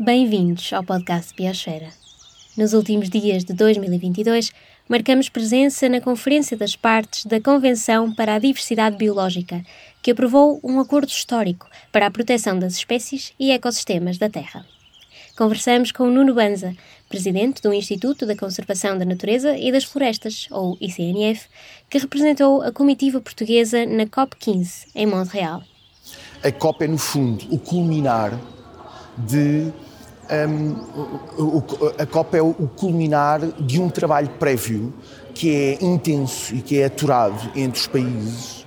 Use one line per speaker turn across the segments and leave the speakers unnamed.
Bem-vindos ao podcast Biosfera. Nos últimos dias de 2022, marcamos presença na Conferência das Partes da Convenção para a Diversidade Biológica, que aprovou um acordo histórico para a proteção das espécies e ecossistemas da Terra. Conversamos com Nuno Banza, presidente do Instituto da Conservação da Natureza e das Florestas, ou ICNF, que representou a comitiva portuguesa na COP15, em Montreal.
A COP é, no fundo, o culminar de um, a COP é o culminar de um trabalho prévio que é intenso e que é aturado entre os países,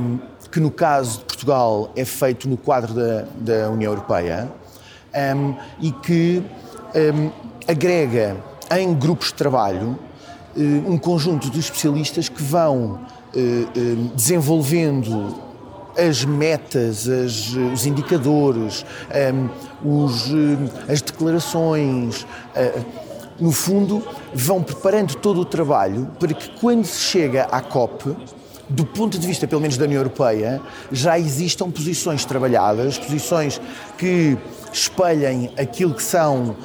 um, que no caso de Portugal é feito no quadro da, da União Europeia um, e que agrega em grupos de trabalho uh, um conjunto de especialistas que vão uh, desenvolvendo as metas, as, os indicadores, um, os, as declarações, uh, no fundo, vão preparando todo o trabalho para que quando se chega à COP, do ponto de vista, pelo menos da União Europeia, já existam posições trabalhadas, posições que espelhem aquilo que são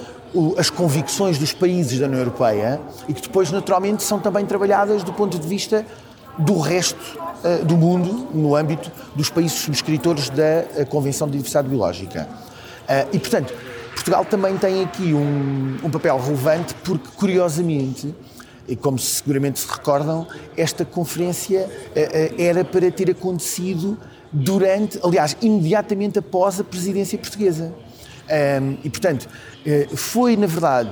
as convicções dos países da União Europeia e que depois, naturalmente, são também trabalhadas do ponto de vista do resto uh, do mundo, no âmbito dos países subscritores da uh, Convenção de Diversidade Biológica. Uh, e, portanto, Portugal também tem aqui um, um papel relevante porque, curiosamente, e como seguramente se recordam, esta conferência era para ter acontecido durante, aliás, imediatamente após a presidência portuguesa. e, portanto, foi, na verdade,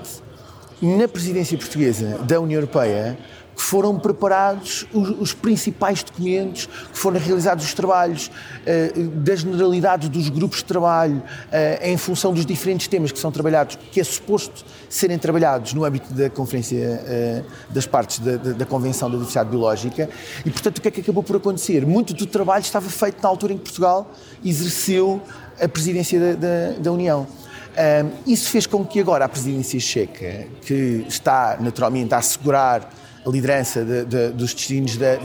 na presidência portuguesa da União Europeia que foram preparados os, os, principais documentos, que foram realizados os trabalhos, uh, da generalidade dos grupos de trabalho, uh, em função dos diferentes temas que são trabalhados, que é suposto serem trabalhados no âmbito da Conferência uh, das Partes da, da, da, Convenção da Diversidade Biológica. E, portanto, o que é que acabou por acontecer? Muito do trabalho estava feito na altura em que Portugal exerceu a presidência da, da União. Um, isso fez com que agora a presidência checa, que está naturalmente a assegurar a liderança de, de, dos destinos da,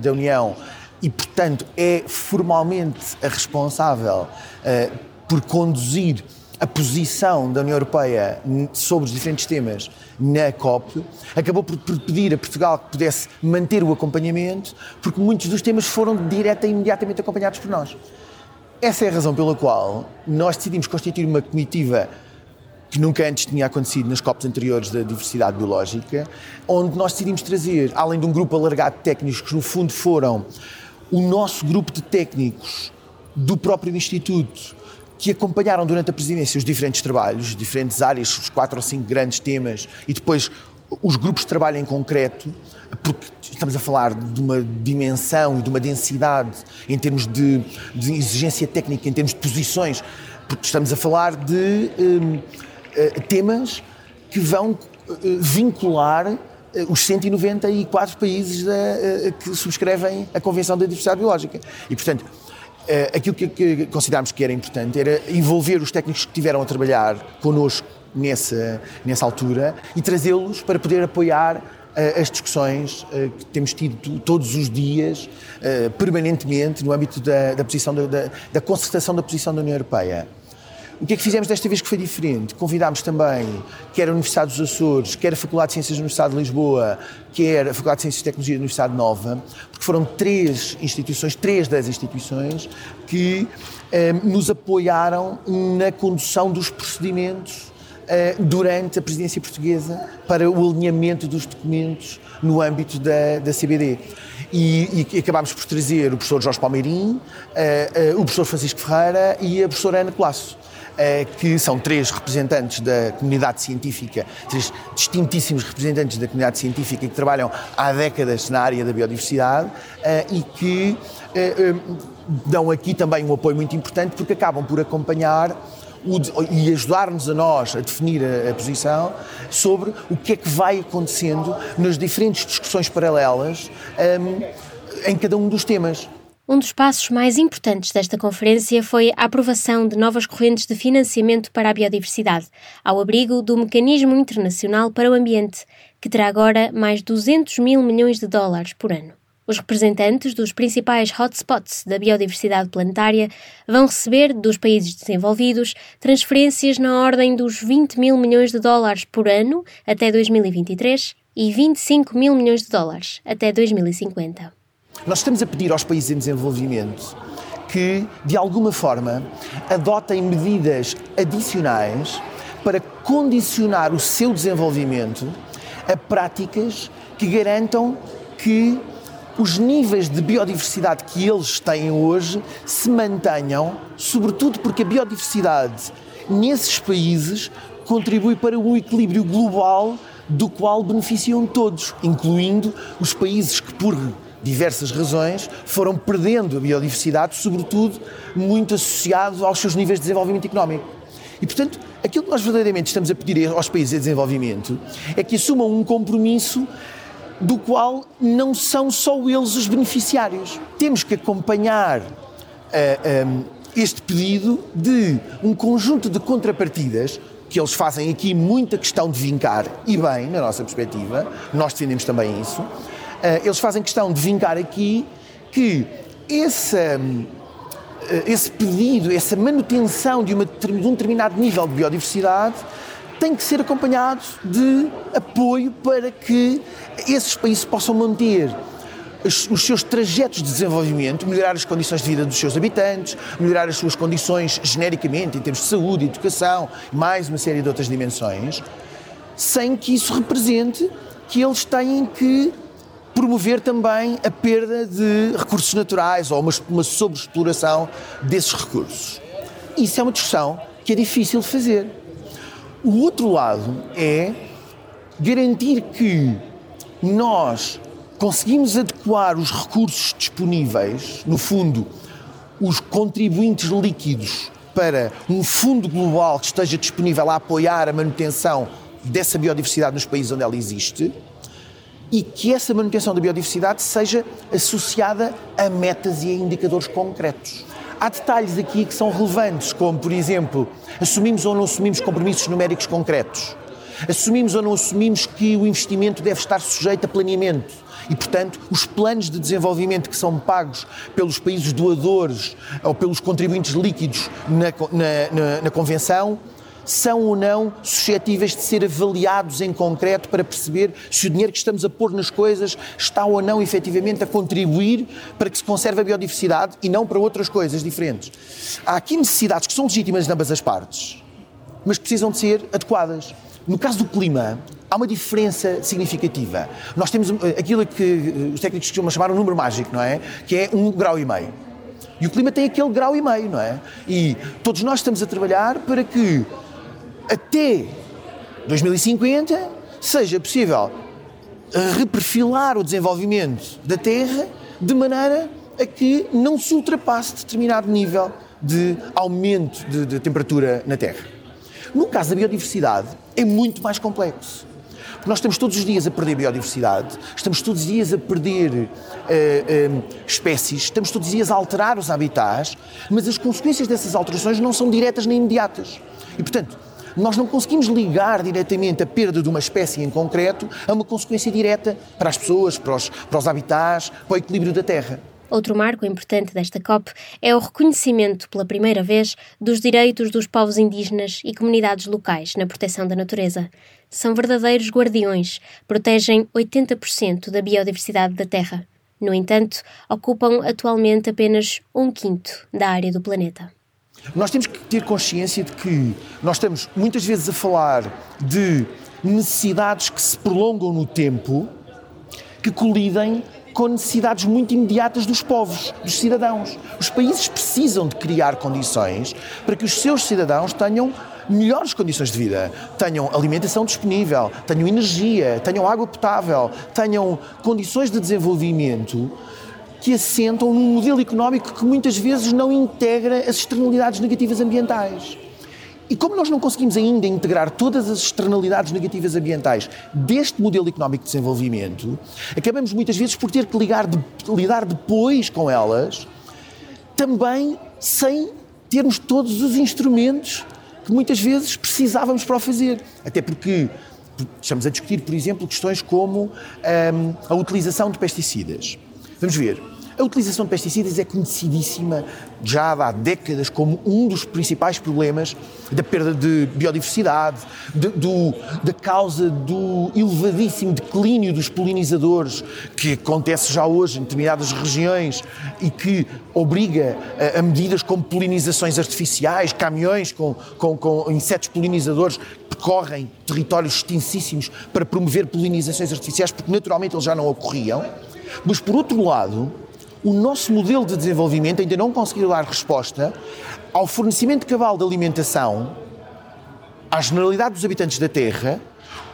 da, União e, portanto, é formalmente a responsável uh, por conduzir a posição da União Europeia sobre os diferentes temas na COP, acabou por pedir a Portugal que pudesse manter o acompanhamento, porque muitos dos temas foram direta e imediatamente acompanhados por nós. Essa é a razão pela qual nós decidimos constituir uma comitiva que nunca antes tinha acontecido nas COPs anteriores da diversidade biológica, onde nós decidimos trazer, além de um grupo alargado de técnicos, que no fundo foram o nosso grupo de técnicos do próprio Instituto, que acompanharam durante a presidência os diferentes trabalhos, diferentes áreas, os quatro ou cinco grandes temas, e depois os grupos de trabalho em concreto, porque estamos a falar de uma dimensão e de uma densidade em termos de, de exigência técnica, em termos de posições, porque estamos a falar de. Hum, eh, temas que vão eh, vincular eh, os 194 países da, que subscrevem a Convenção da Diversidade Biológica. E, portanto, aquilo que, que considerámos que era importante era envolver os técnicos que tiveram a trabalhar connosco nessa, nessa altura e trazê-los para poder apoiar as discussões que temos tido todos os dias, permanentemente, no âmbito da, da posição da, da concertação da posição da União Europeia. O que é que fizemos desta vez que foi diferente? Convidámos também quer a Universidade dos Açores, quer a Faculdade de Ciências da Universidade de Lisboa, quer a Faculdade de Ciências e Tecnologia da Universidade Nova, porque foram três instituições, três das instituições, que eh, nos apoiaram na condução dos procedimentos eh, durante a presidência portuguesa para o alinhamento dos documentos no âmbito da, da CBD. E, e, acabámos por trazer o professor Jorge Palmeirim, eh, o professor Francisco Ferreira e a professora Ana Colasso. Eh, que são três representantes da comunidade científica, três distintíssimos representantes da comunidade científica que trabalham há décadas na área da biodiversidade eh, e que eh, dão aqui também um apoio muito importante porque acabam por acompanhar e ajudar-nos a nós a definir a, a, posição sobre o que é que vai acontecendo nas diferentes discussões paralelas um, em cada um dos temas.
Um dos passos mais importantes desta conferência foi a aprovação de novas correntes de financiamento para a biodiversidade, ao abrigo do Mecanismo Internacional para o Ambiente, que terá agora mais 200 mil milhões de dólares por ano. Os representantes dos principais hotspots da biodiversidade planetária vão receber dos países desenvolvidos transferências na ordem dos 20 mil milhões de dólares por ano até 2023 e 25 mil milhões de dólares até 2050.
Nós estamos a pedir aos países em desenvolvimento que, de alguma forma, adotem medidas adicionais para condicionar o seu desenvolvimento a práticas que garantam que os níveis de biodiversidade que eles têm hoje se mantenham, sobretudo porque a biodiversidade nesses países contribui para um equilíbrio global do qual beneficiam todos, incluindo os países que, por diversas razões, foram perdendo a biodiversidade, sobretudo muito associado aos seus níveis de desenvolvimento económico. E, portanto, aquilo que nós verdadeiramente estamos a pedir aos países de desenvolvimento é que assumam um compromisso do qual não são só eles os beneficiários. Temos que acompanhar uh, eh, um, eh, este pedido de um conjunto de contrapartidas que eles fazem aqui muita questão de vincar, e bem, na nossa perspectiva, nós defendemos também isso, uh, eles fazem questão de vincar aqui que esse, uh, esse pedido, essa manutenção de, uma, de um determinado nível de biodiversidade tem que ser acompanhado de apoio para que esses países possam manter os, seus trajetos de desenvolvimento, melhorar as condições de vida dos seus habitantes, melhorar as suas condições genericamente, em termos de saúde, educação, mais uma série de outras dimensões, sem que isso represente que eles têm que promover também a perda de recursos naturais ou uma, uma sobreexploração desses recursos. Isso é uma discussão que é difícil de fazer. O outro lado é garantir que nós conseguimos adequar os recursos disponíveis, no fundo, os contribuintes líquidos, para um fundo global que esteja disponível a apoiar a manutenção dessa biodiversidade nos países onde ela existe e que essa manutenção da biodiversidade seja associada a metas e a indicadores concretos. Há detalhes aqui que são relevantes, como, por exemplo, assumimos ou não assumimos compromissos numéricos concretos. Assumimos ou não assumimos que o investimento deve estar sujeito a planeamento e, portanto, os planos de desenvolvimento que são pagos pelos países doadores ou pelos contribuintes líquidos na, na, na, na Convenção são ou não suscetíveis de ser avaliados em concreto para perceber se o dinheiro que estamos a pôr nas coisas está ou não efetivamente a contribuir para que se conserve a biodiversidade e não para outras coisas diferentes. Há aqui necessidades que são legítimas de ambas as partes, mas precisam de ser adequadas. No caso do clima, há uma diferença significativa. Nós temos eh, aquilo que eh, os técnicos costumam chamar um número mágico, não é? Que é um grau e meio. E o clima tem aquele grau e meio, não é? E todos nós estamos a trabalhar para que até 2050 seja possível reperfilar o desenvolvimento da Terra de maneira a que não se ultrapasse determinado nível de aumento de, de temperatura na Terra. No caso da biodiversidade, é muito mais complexo. Nós estamos todos os dias a perder biodiversidade, estamos todos os dias a perder uh, uh, espécies, estamos todos os dias a alterar os habitats, mas as consequências dessas alterações não são diretas nem imediatas. E, portanto, nós não conseguimos ligar diretamente a perda de uma espécie em concreto a uma consequência direta para as pessoas, para os, para os habitats, para o equilíbrio da Terra.
Outro marco importante desta COP é o reconhecimento, pela primeira vez, dos direitos dos povos indígenas e comunidades locais na proteção da natureza. São verdadeiros guardiões, protegem 80% da biodiversidade da Terra. No entanto, ocupam atualmente apenas um quinto da área do planeta.
Nós temos que ter consciência de que nós estamos muitas vezes a falar de necessidades que se prolongam no tempo, que colidem com necessidades muito imediatas dos povos, dos cidadãos. Os países precisam de criar condições para que os seus cidadãos tenham melhores condições de vida, tenham alimentação disponível, tenham energia, tenham água potável, tenham condições de desenvolvimento que assentam num modelo económico que muitas vezes não integra as externalidades negativas ambientais. E como nós não conseguimos ainda integrar todas as externalidades negativas ambientais deste modelo económico de desenvolvimento, acabamos muitas vezes por ter que ligar de, lidar depois com elas, também sem termos todos os instrumentos que muitas vezes precisávamos para o fazer. Até porque estamos a discutir, por exemplo, questões como hum, a utilização de pesticidas Vamos ver. A utilização de pesticidas é conhecidíssima já há décadas como um dos principais problemas da perda de biodiversidade, de, do, da causa do elevadíssimo declínio dos polinizadores, que acontece já hoje em determinadas regiões e que obriga a, a medidas como polinizações artificiais, caminhões com, com, com insetos polinizadores que percorrem territórios extensíssimos para promover polinizações artificiais, porque naturalmente eles já não ocorriam. Mas, por outro lado, o nosso modelo de desenvolvimento ainda não conseguiu dar resposta ao fornecimento cabal de alimentação à generalidade dos habitantes da Terra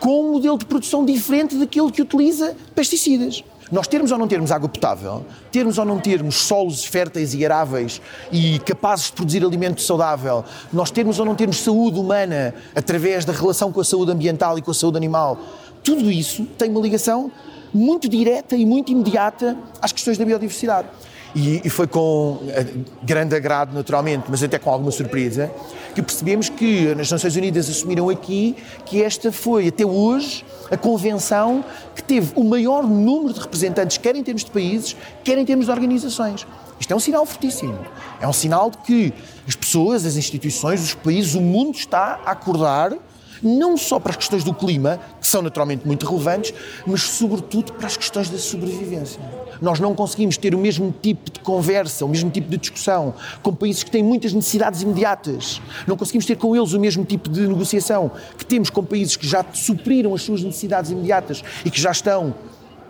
com um modelo de produção diferente daquele que utiliza pesticidas. Nós termos ou não termos água potável, termos ou não termos solos férteis e aráveis e capazes de produzir alimento saudável, nós termos ou não termos saúde humana através da relação com a saúde ambiental e com a saúde animal, tudo isso tem uma ligação muito direta e muito imediata às questões da biodiversidade. E, e, foi com eh, grande agrado, naturalmente, mas até com alguma surpresa, que percebemos que as Nações Unidas assumiram aqui que esta foi, até hoje, a convenção que teve o maior número de representantes, quer em termos de países, quer em termos de organizações. Isto é um sinal fortíssimo. É um sinal de que as pessoas, as instituições, os países, o mundo está a acordar não só para as questões do clima, que são naturalmente muito relevantes, mas sobretudo para as questões da sobrevivência. Nós não conseguimos ter o mesmo tipo de conversa, o mesmo tipo de discussão com países que têm muitas necessidades imediatas. Não conseguimos ter com eles o mesmo tipo de negociação que temos com países que já supriram as suas necessidades imediatas e que já estão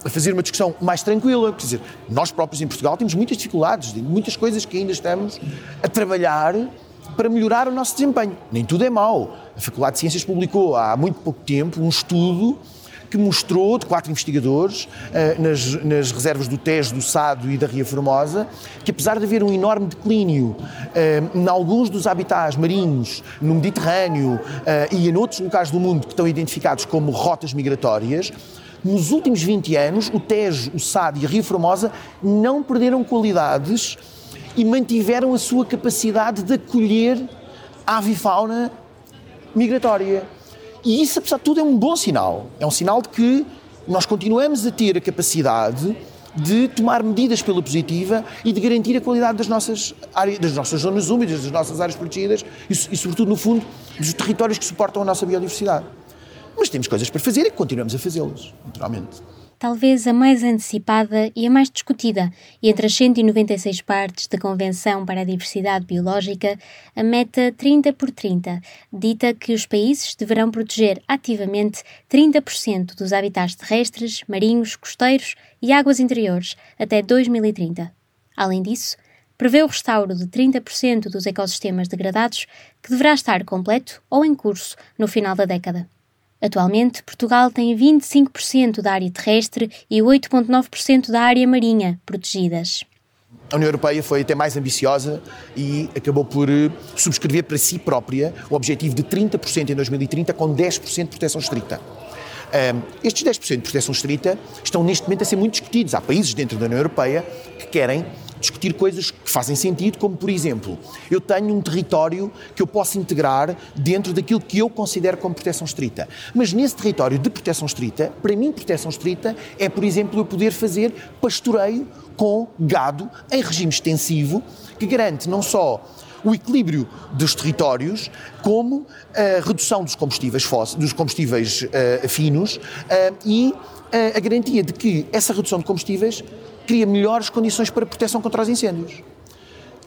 a fazer uma discussão mais tranquila. Quer dizer, nós próprios em Portugal temos muitas dificuldades, muitas coisas que ainda estamos a trabalhar para melhorar o nosso desempenho. Nem tudo é mau. A Faculdade de Ciências publicou há muito pouco tempo um estudo que mostrou, de quatro investigadores, eh, nas, nas, reservas do Tejo, do Sado e da Ria Formosa, que apesar de haver um enorme declínio eh, em alguns dos habitats marinhos no Mediterrâneo eh, e em outros locais do mundo que estão identificados como rotas migratórias, nos últimos 20 anos, o Tejo, o Sado e a Ria Formosa não perderam qualidades e mantiveram a sua capacidade de acolher avifauna migratória. E isso, apesar de tudo, é um bom sinal. É um sinal de que nós continuamos a ter a capacidade de tomar medidas pela positiva e de garantir a qualidade das nossas, áreas, das nossas zonas úmidas, das nossas áreas protegidas e, e, sobretudo, no fundo, dos territórios que suportam a nossa biodiversidade. Mas temos coisas para fazer e continuamos a fazê-las, naturalmente
talvez a mais antecipada e a mais discutida, e entre as 196 partes da Convenção para a Diversidade Biológica, a meta 30 por 30 dita que os países deverão proteger ativamente 30% dos habitats terrestres, marinhos, costeiros e águas interiores até 2030. Além disso, prevê o restauro de 30% dos ecossistemas degradados, que deverá estar completo ou em curso no final da década. Atualmente, Portugal tem 25% da área terrestre e 8,9% da área marinha protegidas.
A União Europeia foi até mais ambiciosa e acabou por eh, subscrever para si própria o objetivo de 30% em 2030 com 10% de proteção estrita. Um, estes 10% de proteção estrita estão neste momento a ser muito discutidos. Há países dentro da União Europeia que querem discutir coisas que fazem sentido, como por exemplo, eu tenho um território que eu posso integrar dentro daquilo que eu considero como proteção estrita. Mas nesse território de proteção estrita, para mim, proteção estrita é, por exemplo, eu poder fazer pastoreio com gado em regime extensivo, que garante não só o equilíbrio dos territórios, como a redução dos combustíveis, fósseis, dos combustíveis uh, finos uh, e uh, a garantia de que essa redução de combustíveis cria melhores condições para proteção contra os incêndios.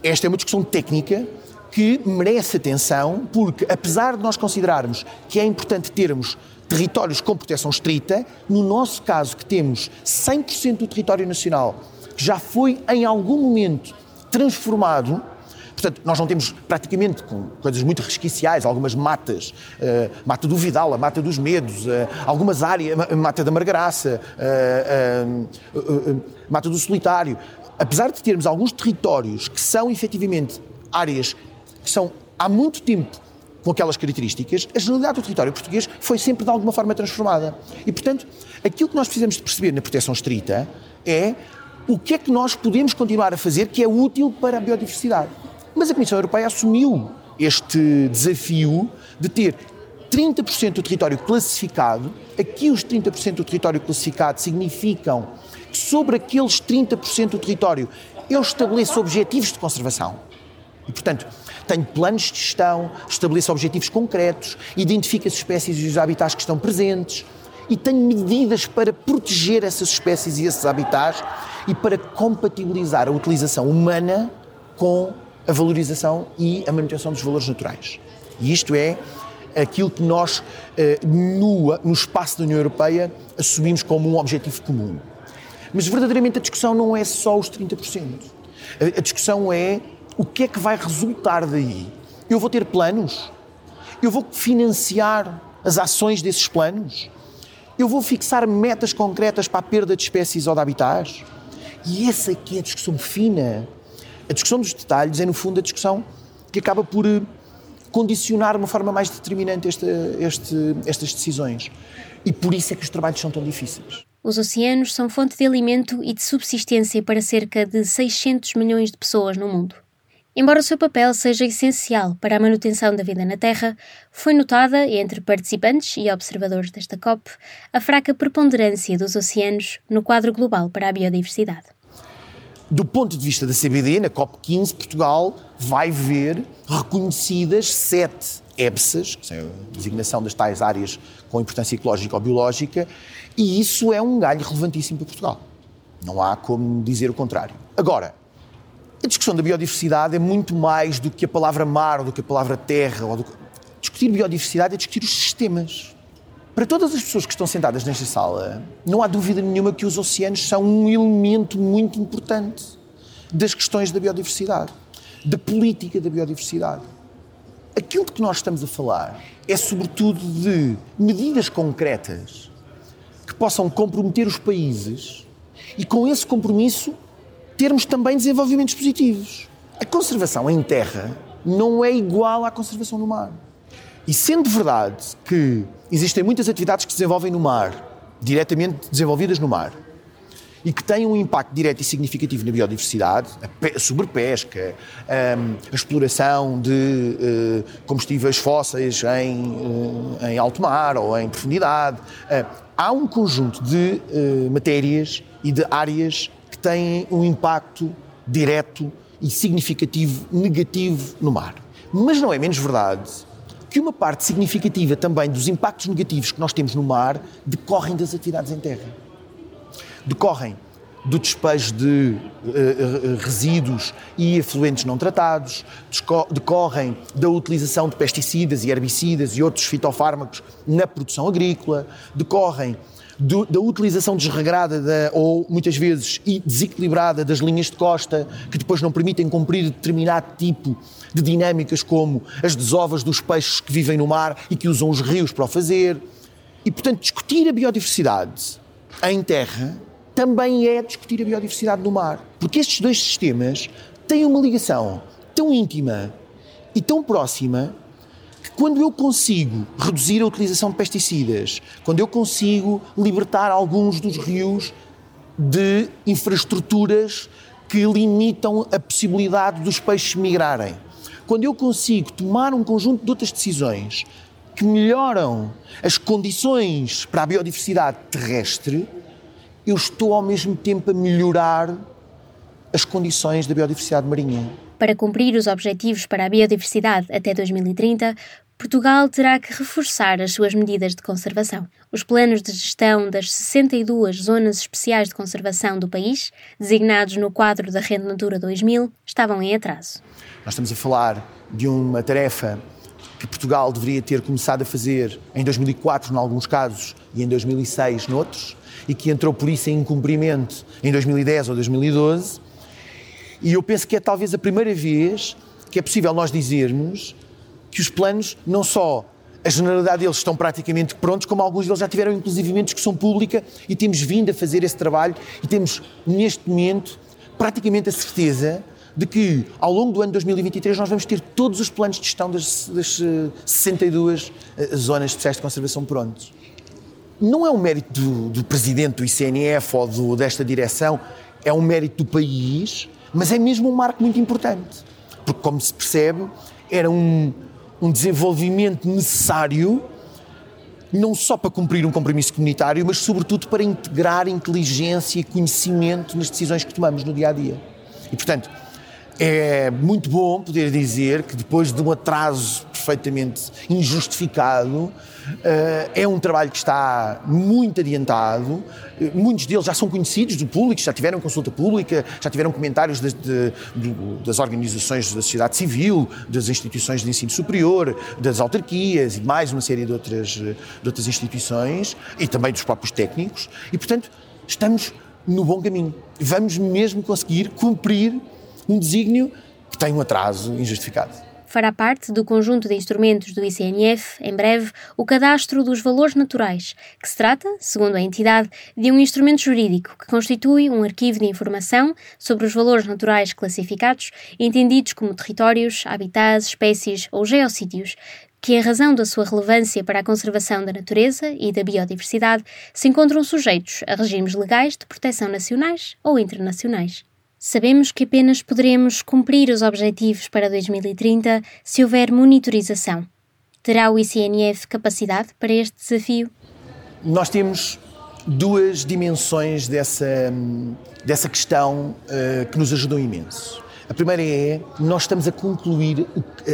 Esta é uma discussão técnica que merece atenção, porque apesar de nós considerarmos que é importante termos territórios com proteção estrita, no nosso caso que temos 100% do território nacional que já foi em algum momento transformado, portanto, nós não temos praticamente coisas muito resquiciais, algumas matas, uh, mata do Vidal, a mata dos Medos, uh, algumas áreas, mata da Margaraça, uh, Mata do Solitário. Apesar de termos alguns territórios que são efetivamente áreas que são há muito tempo com aquelas características, a generalidade do território português foi sempre de alguma forma transformada. E, portanto, aquilo que nós precisamos de perceber na proteção estrita é o que é que nós podemos continuar a fazer que é útil para a biodiversidade. Mas a Comissão Europeia assumiu este desafio de ter 30% do território classificado. Aqui, os 30% do território classificado significam sobre aqueles 30% do território eu estabeleço objetivos de conservação. E, portanto, tenho planos de gestão, estabeleço objetivos concretos, identifico as espécies e os habitats que estão presentes e tenho medidas para proteger essas espécies e esses habitats e para compatibilizar a utilização humana com a valorização e a manutenção dos valores naturais. E isto é aquilo que nós, eh, no, no espaço da União Europeia, assumimos como um objetivo comum. Mas verdadeiramente a discussão não é só os 30%. A discussão é o que é que vai resultar daí. Eu vou ter planos? Eu vou financiar as ações desses planos? Eu vou fixar metas concretas para a perda de espécies ou de habitats? E essa aqui é a discussão fina. A discussão dos detalhes é, no fundo, a discussão que acaba por eh, condicionar de uma forma mais determinante este, este, estas decisões. E por isso é que os trabalhos são tão difíceis.
Os oceanos são fonte de alimento e de subsistência para cerca de 600 milhões de pessoas no mundo. Embora o seu papel seja essencial para a manutenção da vida na Terra, foi notada, entre participantes e observadores desta COP, a fraca preponderância dos oceanos no quadro global para a biodiversidade.
Do ponto de vista da CBD, na COP15, Portugal vai ver reconhecidas sete EBSAs, que são a designação das tais áreas com importância ecológica ou biológica, e isso é um galho relevantíssimo para Portugal. Não há como dizer o contrário. Agora, a discussão da biodiversidade é muito mais do que a palavra mar, ou do que a palavra terra. Ou do... Discutir biodiversidade é discutir os sistemas. Para todas as pessoas que estão sentadas nesta sala, não há dúvida nenhuma que os oceanos são um elemento muito importante das questões da biodiversidade, da política da biodiversidade. Aquilo de que nós estamos a falar é, sobretudo, de medidas concretas que possam comprometer os países e, com esse compromisso, termos também desenvolvimentos positivos. A conservação em terra não é igual à conservação no mar. E sendo verdade que existem muitas atividades que se desenvolvem no mar, diretamente desenvolvidas no mar, e que têm um impacto direto e significativo na biodiversidade, a sobrepesca, a exploração de eh, combustíveis fósseis em, eh, em alto mar ou em profundidade. Eh, há um conjunto de matérias e de áreas têm um impacto direto e significativo negativo no mar. Mas não é menos verdade que uma parte significativa também dos impactos negativos que nós temos no mar decorrem das atividades em terra. Decorrem do despejo de uh, resíduos e efluentes não tratados, decorrem da utilização de pesticidas e herbicidas e outros fitofármacos na produção agrícola, decorrem do, da utilização desregrada da, ou muitas vezes desequilibrada das linhas de costa, que depois não permitem cumprir determinado tipo de dinâmicas, como as desovas dos peixes que vivem no mar e que usam os rios para o fazer. E, portanto, discutir a biodiversidade em terra também é discutir a biodiversidade no mar. Porque estes dois sistemas têm uma ligação tão íntima e tão próxima quando eu consigo reduzir a utilização de pesticidas, quando eu consigo libertar alguns dos rios de infraestruturas que limitam a possibilidade dos peixes migrarem, quando eu consigo tomar um conjunto de outras decisões que melhoram as condições para a biodiversidade terrestre, eu estou ao mesmo tempo a melhorar as condições da biodiversidade marinha.
Para cumprir os objetivos para a biodiversidade até 2030, Portugal terá que reforçar as suas medidas de conservação. Os planos de gestão das 62 zonas especiais de conservação do país, designados no quadro da Rede Natura 2000, estavam em atraso.
Nós estamos a falar de uma tarefa que Portugal deveria ter começado a fazer em 2004, em alguns casos, e em 2006, noutros, e que entrou por isso em incumprimento em 2010 ou 2012. E eu penso que é talvez a primeira vez que é possível nós dizermos que os planos não só a generalidade deles estão praticamente prontos, como alguns deles já tiveram inclusivamente discussão pública e temos vindo a fazer esse trabalho e temos neste momento praticamente a certeza de que ao longo do ano 2023 nós vamos ter todos os planos de gestão das, das 62 eh, eh, zonas especiais de conservação prontos. Não é um mérito do, do presidente do ICNF ou do, desta direção, é um mérito do país, mas é mesmo um marco muito importante. Porque, como se percebe, era um, um desenvolvimento necessário não só para cumprir um compromisso comunitário, mas sobretudo para integrar inteligência e conhecimento nas decisões que tomamos no dia a dia. E, portanto, é muito bom poder dizer que depois de um atraso perfeitamente injustificado, eh, é um trabalho que está muito adiantado. Muitos deles já são conhecidos do público, já tiveram consulta pública, já tiveram comentários de, de, das organizações da sociedade civil, das instituições de ensino superior, das autarquias e mais uma série de outras, de outras instituições e também dos próprios técnicos. E, portanto, estamos no bom caminho. Vamos mesmo conseguir cumprir um desígnio que tem um atraso injustificado.
Fará parte do conjunto de instrumentos do ICNF, em breve, o Cadastro dos Valores Naturais, que se trata, segundo a entidade, de um instrumento jurídico que constitui um arquivo de informação sobre os valores naturais classificados, entendidos como territórios, habitats, espécies ou geossítios, que, em razão da sua relevância para a conservação da natureza e da biodiversidade, se encontram sujeitos a regimes legais de proteção nacionais ou internacionais. Sabemos que apenas poderemos cumprir os objetivos para 2030 se houver monitorização. Terá o ICNF capacidade para este desafio?
Nós temos duas dimensões dessa, dessa questão uh, que nos ajudam imenso. A primeira é, nós estamos a concluir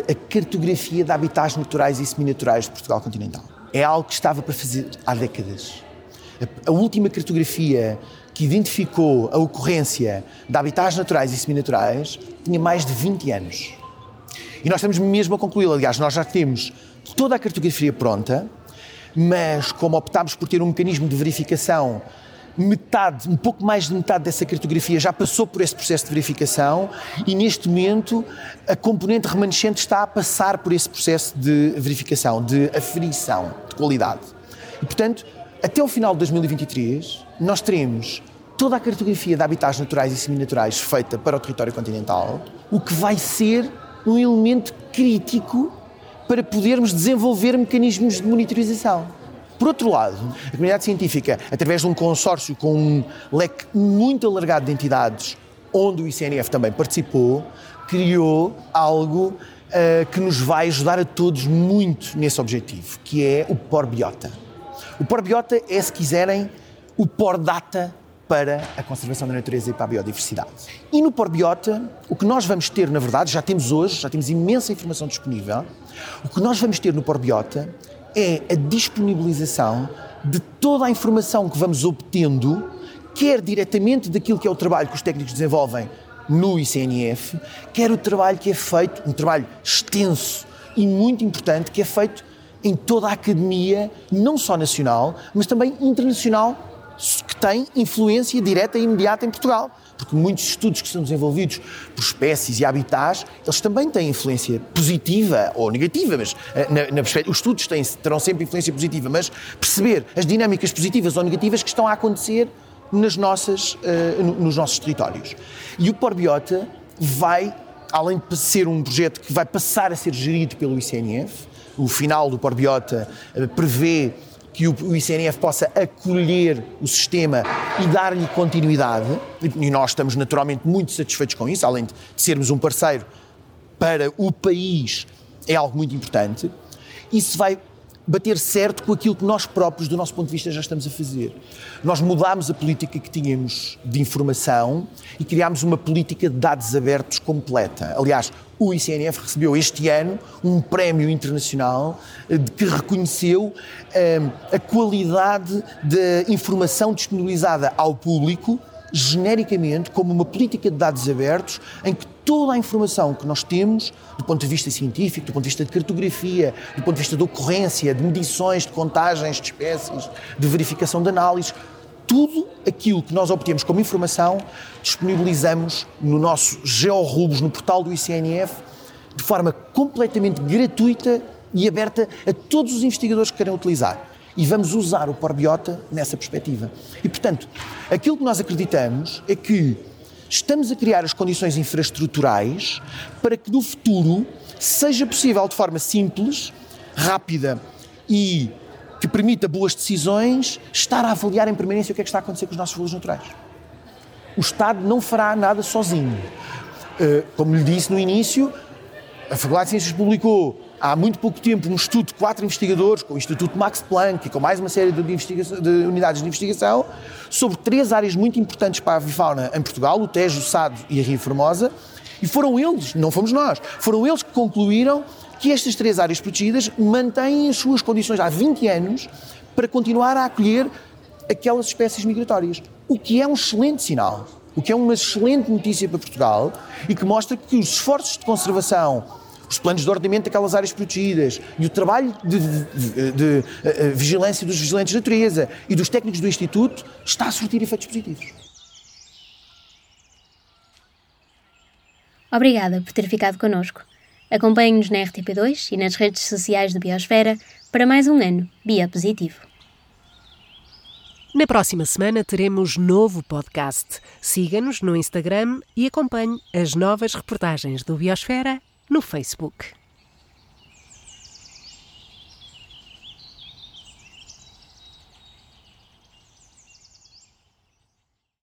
a cartografia de habitats naturais e seminaturais de Portugal continental. É algo que estava para fazer há décadas. A última cartografia que identificou a ocorrência de habitats naturais e seminaturais tinha mais de 20 anos. E nós estamos mesmo a concluí-la. Aliás, nós já temos toda a cartografia pronta, mas como optámos por ter um mecanismo de verificação, metade, um pouco mais de metade dessa cartografia já passou por esse processo de verificação e neste momento a componente remanescente está a passar por esse processo de verificação, de aferição de qualidade. E, portanto, até o final de 2023, nós teremos toda a cartografia de habitats naturais e seminaturais feita para o território continental, o que vai ser um elemento crítico para podermos desenvolver mecanismos de monitorização. Por outro lado, a comunidade científica, através de um consórcio com um leque muito alargado de entidades, onde o ICNF também participou, criou algo uh, que nos vai ajudar a todos muito nesse objetivo, que é o PORBIOTA. O PORBIOTA é, se quiserem, o PORDATA para a conservação da natureza e para a biodiversidade. E no PORBIOTA, o que nós vamos ter, na verdade, já temos hoje, já temos imensa informação disponível, o que nós vamos ter no PORBIOTA é a disponibilização de toda a informação que vamos obtendo, quer diretamente daquilo que é o trabalho que os técnicos desenvolvem no ICNF, quer o trabalho que é feito, um trabalho extenso e muito importante, que é feito em toda a academia, não só nacional, mas também internacional, que tem influência direta e imediata em Portugal. Porque muitos estudos que são desenvolvidos por espécies e habitats, eles também têm influência positiva ou negativa, mas eh, na, na os estudos têm, terão sempre influência positiva, mas perceber as dinâmicas positivas ou negativas que estão a acontecer nas nossas, uh, nos nossos territórios. E o Porbiota vai, além de ser um projeto que vai passar a ser gerido pelo ICNF, o final do Porbiota eh, prevê que o ICNF possa acolher o sistema e dar-lhe continuidade, e nós estamos naturalmente muito satisfeitos com isso, além de sermos um parceiro para o país, é algo muito importante. Isso vai bater certo com aquilo que nós próprios, do nosso ponto de vista, já estamos a fazer. Nós mudámos a política que tínhamos de informação e criámos uma política de dados abertos completa. Aliás, o ICNF recebeu este ano um prémio internacional eh, que reconheceu eh, a qualidade da informação disponibilizada ao público genericamente como uma política de dados abertos em que toda a informação que nós temos, do ponto de vista científico, do ponto de vista de cartografia, do ponto de vista de ocorrência, de medições, de contagens de espécies, de verificação de análises, tudo aquilo que nós obtemos como informação disponibilizamos no nosso GeoRubos, no portal do ICNF, de forma completamente gratuita e aberta a todos os investigadores que querem utilizar e vamos usar o Porbiota nessa perspectiva. E, portanto, aquilo que nós acreditamos é que estamos a criar as condições infraestruturais para que no futuro seja possível, de forma simples, rápida e que permita boas decisões, estar a avaliar em permanência o que é que está a acontecer com os nossos valores naturais. O Estado não fará nada sozinho. Eh, como lhe disse no início, a Faculdade de Ciências publicou há muito pouco tempo um estudo de quatro investigadores, com o Instituto Max Planck e com mais uma série de, de, unidades de investigação, sobre três áreas muito importantes para a avifauna em Portugal, o Tejo, o Sado e a Rio Formosa, e foram eles, não fomos nós, foram eles que concluíram que estas três áreas protegidas mantêm as suas condições há 20 anos para continuar a acolher aquelas espécies migratórias, o que é um excelente sinal, o que é uma excelente notícia para Portugal e que mostra que os esforços de conservação os planos de ordenamento daquelas áreas protegidas e o trabalho de, de, de, de eh, vigilância dos vigilantes de natureza e dos técnicos do Instituto está a surtir efeitos positivos.
Obrigada por ter ficado connosco. Acompanhe-nos na RTP2 e nas redes sociais do Biosfera para mais um ano Bia Positivo.
Na próxima semana teremos novo podcast. Siga-nos no Instagram e acompanhe as novas reportagens do Biosfera no Facebook.